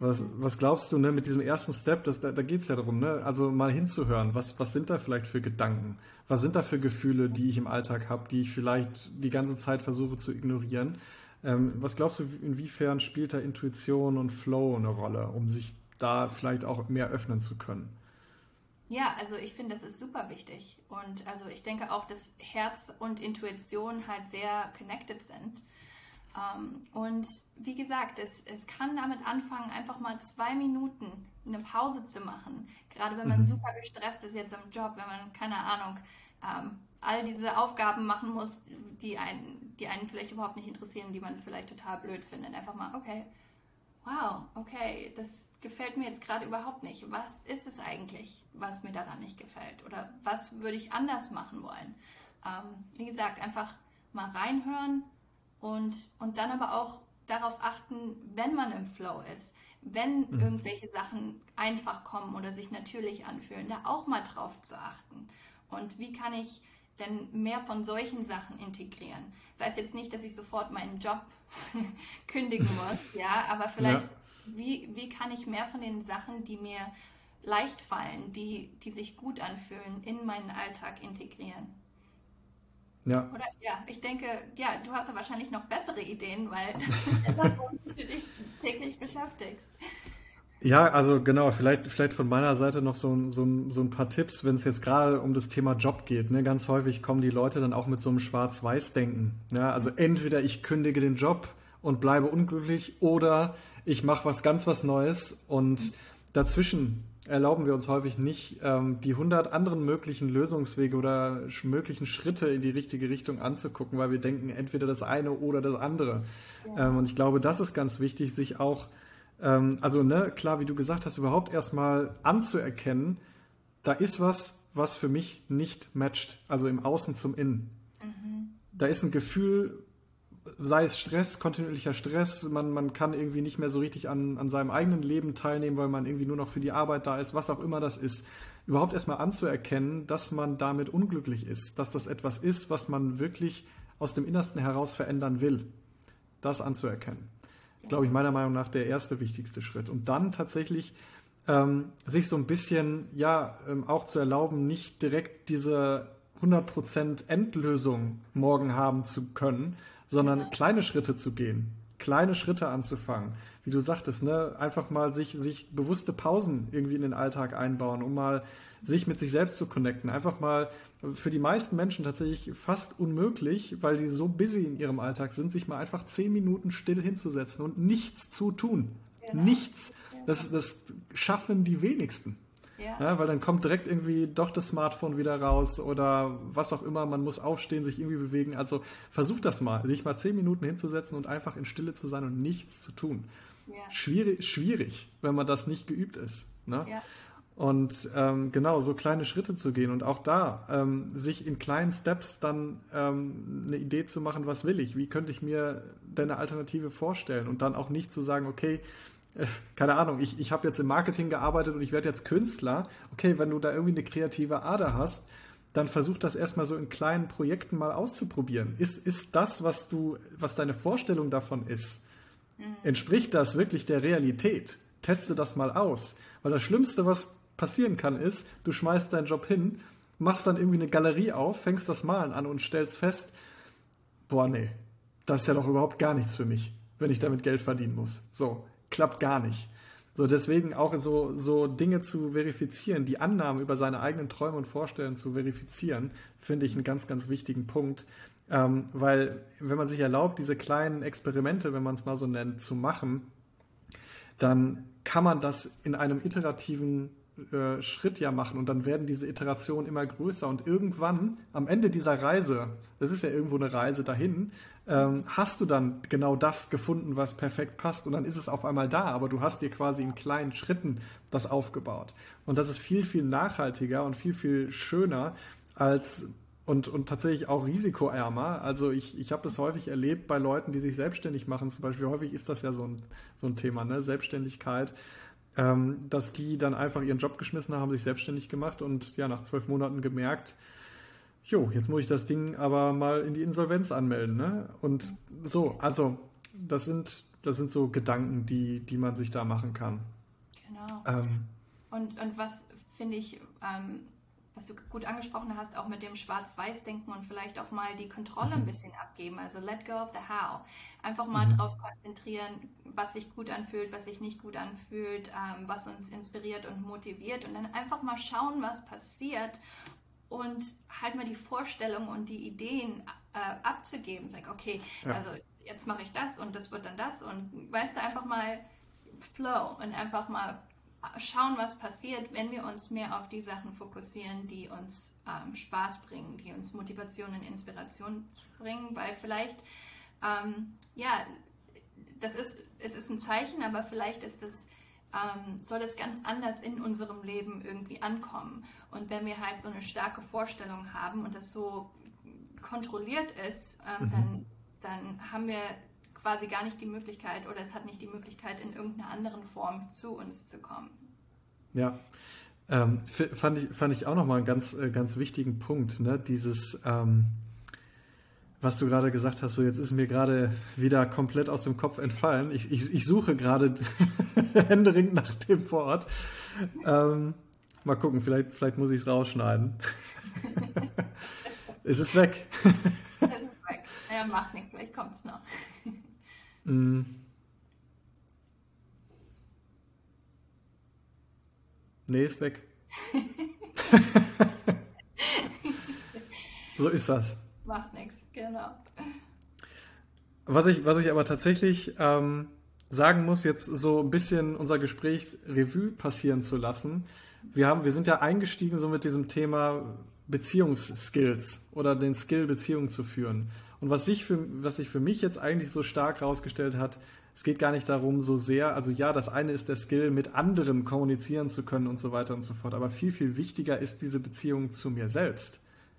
Was, was glaubst du, ne, mit diesem ersten Step, das, da, da geht es ja darum, ne, also mal hinzuhören, was, was sind da vielleicht für Gedanken? Was sind da für Gefühle, die ich im Alltag habe, die ich vielleicht die ganze Zeit versuche zu ignorieren? Ähm, was glaubst du, inwiefern spielt da Intuition und Flow eine Rolle, um sich da vielleicht auch mehr öffnen zu können? Ja, also ich finde, das ist super wichtig. Und also ich denke auch, dass Herz und Intuition halt sehr connected sind. Ähm, und wie gesagt, es, es kann damit anfangen, einfach mal zwei Minuten eine Pause zu machen. Gerade wenn man mhm. super gestresst ist jetzt im Job, wenn man, keine Ahnung, ähm, all diese Aufgaben machen muss, die einen, die einen vielleicht überhaupt nicht interessieren, die man vielleicht total blöd findet. Einfach mal, okay, wow, okay, das gefällt mir jetzt gerade überhaupt nicht. Was ist es eigentlich, was mir daran nicht gefällt? Oder was würde ich anders machen wollen? Ähm, wie gesagt, einfach mal reinhören und, und dann aber auch darauf achten, wenn man im Flow ist, wenn mhm. irgendwelche Sachen einfach kommen oder sich natürlich anfühlen, da auch mal drauf zu achten und wie kann ich denn mehr von solchen Sachen integrieren? Das heißt jetzt nicht, dass ich sofort meinen Job kündigen muss, ja, aber vielleicht, ja. Wie, wie kann ich mehr von den Sachen, die mir leicht fallen, die, die sich gut anfühlen, in meinen Alltag integrieren? Ja. Oder ja, ich denke, ja, du hast da wahrscheinlich noch bessere Ideen, weil das ist etwas, womit du dich täglich beschäftigst. Ja, also genau, vielleicht, vielleicht von meiner Seite noch so, so, so ein paar Tipps, wenn es jetzt gerade um das Thema Job geht. Ne? Ganz häufig kommen die Leute dann auch mit so einem Schwarz-Weiß-Denken. Ja? Also entweder ich kündige den Job und bleibe unglücklich oder ich mache was ganz was Neues und dazwischen erlauben wir uns häufig nicht, ähm, die hundert anderen möglichen Lösungswege oder möglichen Schritte in die richtige Richtung anzugucken, weil wir denken entweder das eine oder das andere. Ja. Ähm, und ich glaube, das ist ganz wichtig, sich auch, ähm, also ne, klar, wie du gesagt hast, überhaupt erstmal anzuerkennen, da ist was, was für mich nicht matcht, also im Außen zum Innen. Mhm. Da ist ein Gefühl, sei es Stress, kontinuierlicher Stress, man, man kann irgendwie nicht mehr so richtig an, an seinem eigenen Leben teilnehmen, weil man irgendwie nur noch für die Arbeit da ist, was auch immer das ist. Überhaupt erstmal anzuerkennen, dass man damit unglücklich ist, dass das etwas ist, was man wirklich aus dem Innersten heraus verändern will. Das anzuerkennen. Glaube ich, meiner Meinung nach der erste wichtigste Schritt. Und dann tatsächlich ähm, sich so ein bisschen, ja, ähm, auch zu erlauben, nicht direkt diese 100% Endlösung morgen haben zu können, sondern ja. kleine Schritte zu gehen, kleine Schritte anzufangen. Wie du sagtest, ne, einfach mal sich, sich bewusste Pausen irgendwie in den Alltag einbauen, um mal sich mit sich selbst zu connecten. Einfach mal für die meisten Menschen tatsächlich fast unmöglich, weil die so busy in ihrem Alltag sind, sich mal einfach zehn Minuten still hinzusetzen und nichts zu tun. Genau. Nichts. Das, das schaffen die wenigsten. Ja. ja. weil dann kommt direkt irgendwie doch das Smartphone wieder raus oder was auch immer. Man muss aufstehen, sich irgendwie bewegen. Also versucht das mal, sich mal zehn Minuten hinzusetzen und einfach in Stille zu sein und nichts zu tun. Ja. Schwierig, schwierig, wenn man das nicht geübt ist. Ne? Ja. Und ähm, genau, so kleine Schritte zu gehen und auch da ähm, sich in kleinen Steps dann ähm, eine Idee zu machen, was will ich, wie könnte ich mir denn eine Alternative vorstellen und dann auch nicht zu sagen, okay, äh, keine Ahnung, ich, ich habe jetzt im Marketing gearbeitet und ich werde jetzt Künstler. Okay, wenn du da irgendwie eine kreative Ader hast, dann versuch das erstmal so in kleinen Projekten mal auszuprobieren. Ist, ist das, was du, was deine Vorstellung davon ist. Entspricht das wirklich der Realität? Teste das mal aus. Weil das Schlimmste, was passieren kann, ist, du schmeißt deinen Job hin, machst dann irgendwie eine Galerie auf, fängst das Malen an und stellst fest, boah, nee, das ist ja doch überhaupt gar nichts für mich, wenn ich damit Geld verdienen muss. So, klappt gar nicht. So, deswegen auch so, so Dinge zu verifizieren, die Annahmen über seine eigenen Träume und Vorstellungen zu verifizieren, finde ich einen ganz, ganz wichtigen Punkt. Ähm, weil, wenn man sich erlaubt, diese kleinen Experimente, wenn man es mal so nennt, zu machen, dann kann man das in einem iterativen äh, Schritt ja machen und dann werden diese Iterationen immer größer und irgendwann am Ende dieser Reise, das ist ja irgendwo eine Reise dahin, ähm, hast du dann genau das gefunden, was perfekt passt und dann ist es auf einmal da, aber du hast dir quasi in kleinen Schritten das aufgebaut. Und das ist viel, viel nachhaltiger und viel, viel schöner als und, und tatsächlich auch risikoärmer. Also ich, ich habe das häufig erlebt bei Leuten, die sich selbstständig machen. Zum Beispiel häufig ist das ja so ein, so ein Thema, ne? Selbstständigkeit, ähm, dass die dann einfach ihren Job geschmissen haben, sich selbstständig gemacht und ja nach zwölf Monaten gemerkt, jo, jetzt muss ich das Ding aber mal in die Insolvenz anmelden. Ne? Und so, also das sind, das sind so Gedanken, die, die man sich da machen kann. Genau. Ähm, und, und was finde ich, ähm, was du gut angesprochen hast, auch mit dem Schwarz-Weiß-Denken und vielleicht auch mal die Kontrolle ein mhm. bisschen abgeben. Also let go of the how. Einfach mal mhm. drauf konzentrieren, was sich gut anfühlt, was sich nicht gut anfühlt, ähm, was uns inspiriert und motiviert und dann einfach mal schauen, was passiert und halt mal die Vorstellung und die Ideen äh, abzugeben. Sag, okay, ja. also jetzt mache ich das und das wird dann das und weißt du, einfach mal Flow und einfach mal schauen, was passiert, wenn wir uns mehr auf die Sachen fokussieren, die uns ähm, Spaß bringen, die uns Motivation und Inspiration bringen, weil vielleicht, ähm, ja, das ist, es ist ein Zeichen, aber vielleicht ist es ähm, soll es ganz anders in unserem Leben irgendwie ankommen. Und wenn wir halt so eine starke Vorstellung haben und das so kontrolliert ist, ähm, mhm. dann, dann haben wir quasi gar nicht die Möglichkeit oder es hat nicht die Möglichkeit, in irgendeiner anderen Form zu uns zu kommen. Ja, Ähm, fand, ich, fand ich auch nochmal einen ganz, äh, ganz wichtigen Punkt, ne? Dieses, ähm, was du gerade gesagt hast, so jetzt ist mir gerade wieder komplett aus dem Kopf entfallen. Ich, ich, ich suche gerade händeringend nach dem Wort. Ähm, mal gucken, vielleicht, vielleicht muss ich es rausschneiden. es ist weg. es ist weg. Ja, macht nichts, vielleicht kommt es noch. Mm. Nee, ist weg. so ist das. Macht nichts, genau. Was ich, was ich aber tatsächlich ähm, sagen muss, jetzt so ein bisschen unser Gespräch Revue passieren zu lassen. Wir, haben, wir sind ja eingestiegen so mit diesem Thema Beziehungsskills oder den Skill, Beziehungen zu führen. Und was sich für, was sich für mich jetzt eigentlich so stark herausgestellt hat, es geht gar nicht darum so sehr, also ja, das eine ist der Skill, mit anderen kommunizieren zu können und so weiter und so fort, aber viel, viel wichtiger ist diese Beziehung zu mir selbst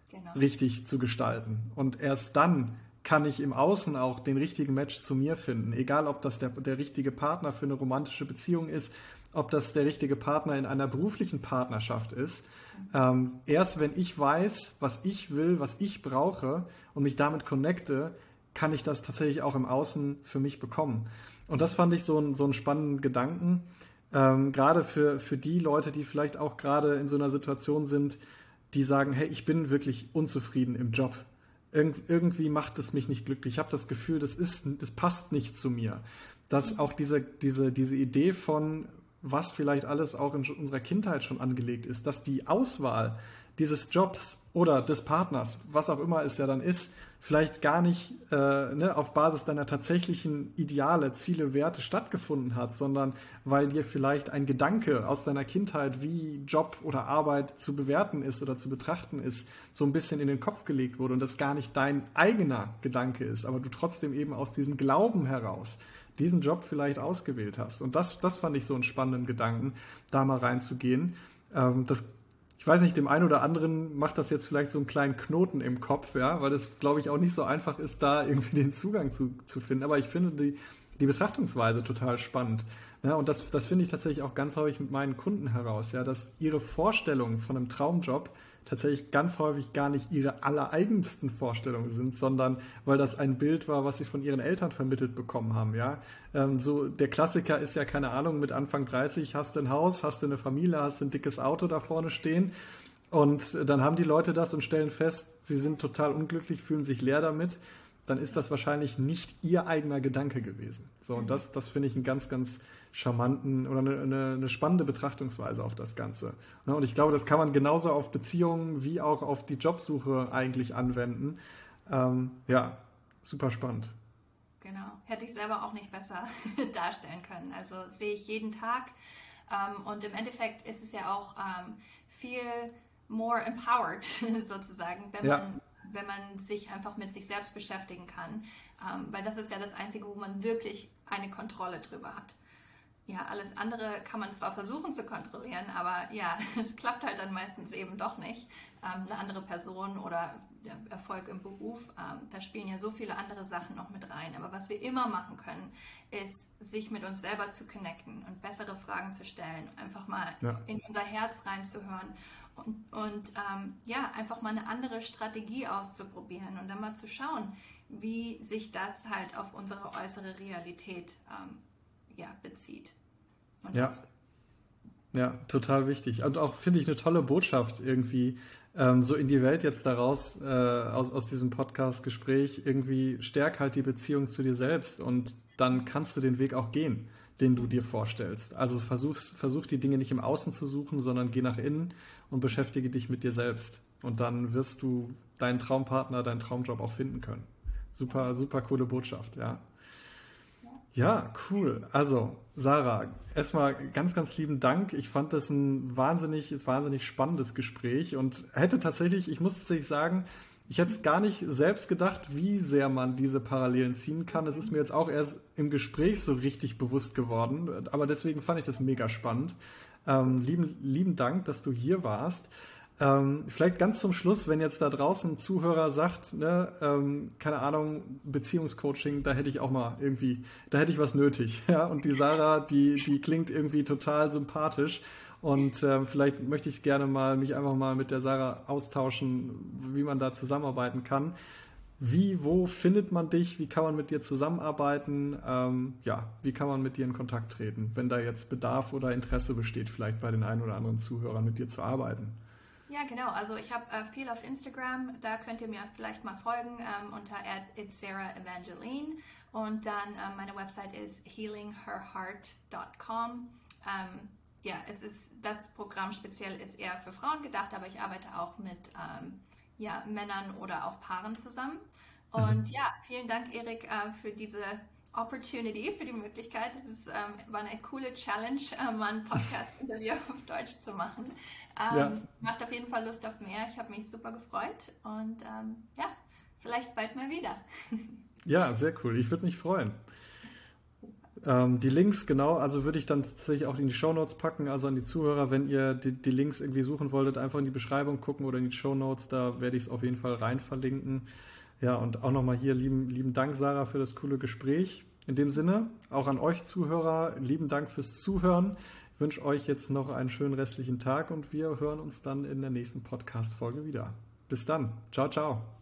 genau. richtig zu gestalten. Und erst dann kann ich im Außen auch den richtigen Match zu mir finden, egal ob das der, der richtige Partner für eine romantische Beziehung ist, ob das der richtige Partner in einer beruflichen Partnerschaft ist. Ähm, erst wenn ich weiß, was ich will, was ich brauche und mich damit connecte, kann ich das tatsächlich auch im Außen für mich bekommen. Und das fand ich so, ein, so einen spannenden Gedanken, ähm, gerade für, für die Leute, die vielleicht auch gerade in so einer Situation sind, die sagen, hey, ich bin wirklich unzufrieden im Job. Irg irgendwie macht es mich nicht glücklich. Ich habe das Gefühl, das, ist, das passt nicht zu mir. Dass auch diese, diese, diese Idee von, was vielleicht alles auch in unserer Kindheit schon angelegt ist, dass die Auswahl dieses Jobs oder des Partners, was auch immer es ja dann ist, vielleicht gar nicht äh, ne, auf Basis deiner tatsächlichen Ideale, Ziele, Werte stattgefunden hat, sondern weil dir vielleicht ein Gedanke aus deiner Kindheit, wie Job oder Arbeit zu bewerten ist oder zu betrachten ist, so ein bisschen in den Kopf gelegt wurde und das gar nicht dein eigener Gedanke ist, aber du trotzdem eben aus diesem Glauben heraus diesen Job vielleicht ausgewählt hast. Und das, das fand ich so einen spannenden Gedanken, da mal reinzugehen. Ähm, das ich weiß nicht, dem einen oder anderen macht das jetzt vielleicht so einen kleinen Knoten im Kopf, ja, weil es, glaube ich, auch nicht so einfach ist, da irgendwie den Zugang zu, zu finden. Aber ich finde die, die Betrachtungsweise total spannend. Ja, und das, das finde ich tatsächlich auch ganz häufig mit meinen Kunden heraus, ja, dass ihre Vorstellung von einem Traumjob tatsächlich ganz häufig gar nicht ihre allereigensten Vorstellungen sind, sondern weil das ein Bild war, was sie von ihren Eltern vermittelt bekommen haben. Ja, ähm, so der Klassiker ist ja keine Ahnung mit Anfang 30 hast du ein Haus, hast du eine Familie, hast du ein dickes Auto da vorne stehen. Und dann haben die Leute das und stellen fest, sie sind total unglücklich, fühlen sich leer damit. Dann ist das wahrscheinlich nicht ihr eigener Gedanke gewesen. So, und das, das finde ich einen ganz, ganz charmanten oder eine, eine, eine, spannende Betrachtungsweise auf das Ganze. Ne, und ich glaube, das kann man genauso auf Beziehungen wie auch auf die Jobsuche eigentlich anwenden. Ähm, ja, super spannend. Genau, hätte ich selber auch nicht besser darstellen können. Also sehe ich jeden Tag. Ähm, und im Endeffekt ist es ja auch ähm, viel more empowered sozusagen, wenn ja. man wenn man sich einfach mit sich selbst beschäftigen kann, ähm, weil das ist ja das Einzige, wo man wirklich eine Kontrolle drüber hat ja, alles andere kann man zwar versuchen zu kontrollieren, aber ja, es klappt halt dann meistens eben doch nicht. Ähm, eine andere Person oder der Erfolg im Beruf, ähm, da spielen ja so viele andere Sachen noch mit rein. Aber was wir immer machen können, ist, sich mit uns selber zu connecten und bessere Fragen zu stellen, einfach mal ja. in unser Herz reinzuhören und, und ähm, ja, einfach mal eine andere Strategie auszuprobieren und dann mal zu schauen, wie sich das halt auf unsere äußere Realität ähm, ja, bezieht. Und ja. ja, total wichtig. Und auch finde ich eine tolle Botschaft irgendwie, ähm, so in die Welt jetzt daraus, äh, aus, aus diesem Podcast-Gespräch, irgendwie stärk halt die Beziehung zu dir selbst und dann kannst du den Weg auch gehen, den du dir vorstellst. Also versuch's, versuch die Dinge nicht im Außen zu suchen, sondern geh nach innen und beschäftige dich mit dir selbst. Und dann wirst du deinen Traumpartner, deinen Traumjob auch finden können. Super, super coole Botschaft, ja. Ja, cool. Also, Sarah, erstmal ganz, ganz lieben Dank. Ich fand das ein wahnsinnig, wahnsinnig spannendes Gespräch und hätte tatsächlich, ich muss tatsächlich sagen, ich hätte es gar nicht selbst gedacht, wie sehr man diese Parallelen ziehen kann. Das ist mir jetzt auch erst im Gespräch so richtig bewusst geworden. Aber deswegen fand ich das mega spannend. Ähm, lieben, lieben Dank, dass du hier warst. Ähm, vielleicht ganz zum Schluss, wenn jetzt da draußen ein Zuhörer sagt, ne, ähm, keine Ahnung, Beziehungscoaching, da hätte ich auch mal irgendwie, da hätte ich was nötig. Ja? Und die Sarah, die, die klingt irgendwie total sympathisch Und äh, vielleicht möchte ich gerne mal mich einfach mal mit der Sarah austauschen, wie man da zusammenarbeiten kann. Wie, wo findet man dich? Wie kann man mit dir zusammenarbeiten? Ähm, ja, wie kann man mit dir in Kontakt treten, wenn da jetzt Bedarf oder Interesse besteht, vielleicht bei den einen oder anderen Zuhörern mit dir zu arbeiten? Ja, genau. Also ich habe äh, viel auf Instagram. Da könnt ihr mir vielleicht mal folgen ähm, unter it's Sarah Evangeline. Und dann ähm, meine Website ist healingherheart.com. Ähm, ja, es ist das Programm speziell ist eher für Frauen gedacht, aber ich arbeite auch mit ähm, ja, Männern oder auch Paaren zusammen. Mhm. Und mhm. ja, vielen Dank, Erik, äh, für diese Opportunity, für die Möglichkeit. Es ist, ähm, war eine coole Challenge, äh, mal ein Podcast-Interview auf Deutsch zu machen. Ähm, ja. Macht auf jeden Fall Lust auf mehr. Ich habe mich super gefreut und ähm, ja, vielleicht bald mal wieder. ja, sehr cool. Ich würde mich freuen. Ähm, die Links, genau, also würde ich dann tatsächlich auch in die Show Notes packen, also an die Zuhörer, wenn ihr die, die, Links irgendwie suchen wolltet, einfach in die Beschreibung gucken oder in die Show Notes, da werde ich es auf jeden Fall rein verlinken. Ja, und auch nochmal hier lieben, lieben Dank, Sarah, für das coole Gespräch. In dem Sinne, auch an euch Zuhörer, lieben Dank fürs Zuhören. Ich wünsche euch jetzt noch einen schönen restlichen Tag und wir hören uns dann in der nächsten Podcast-Folge wieder. Bis dann. Ciao, ciao.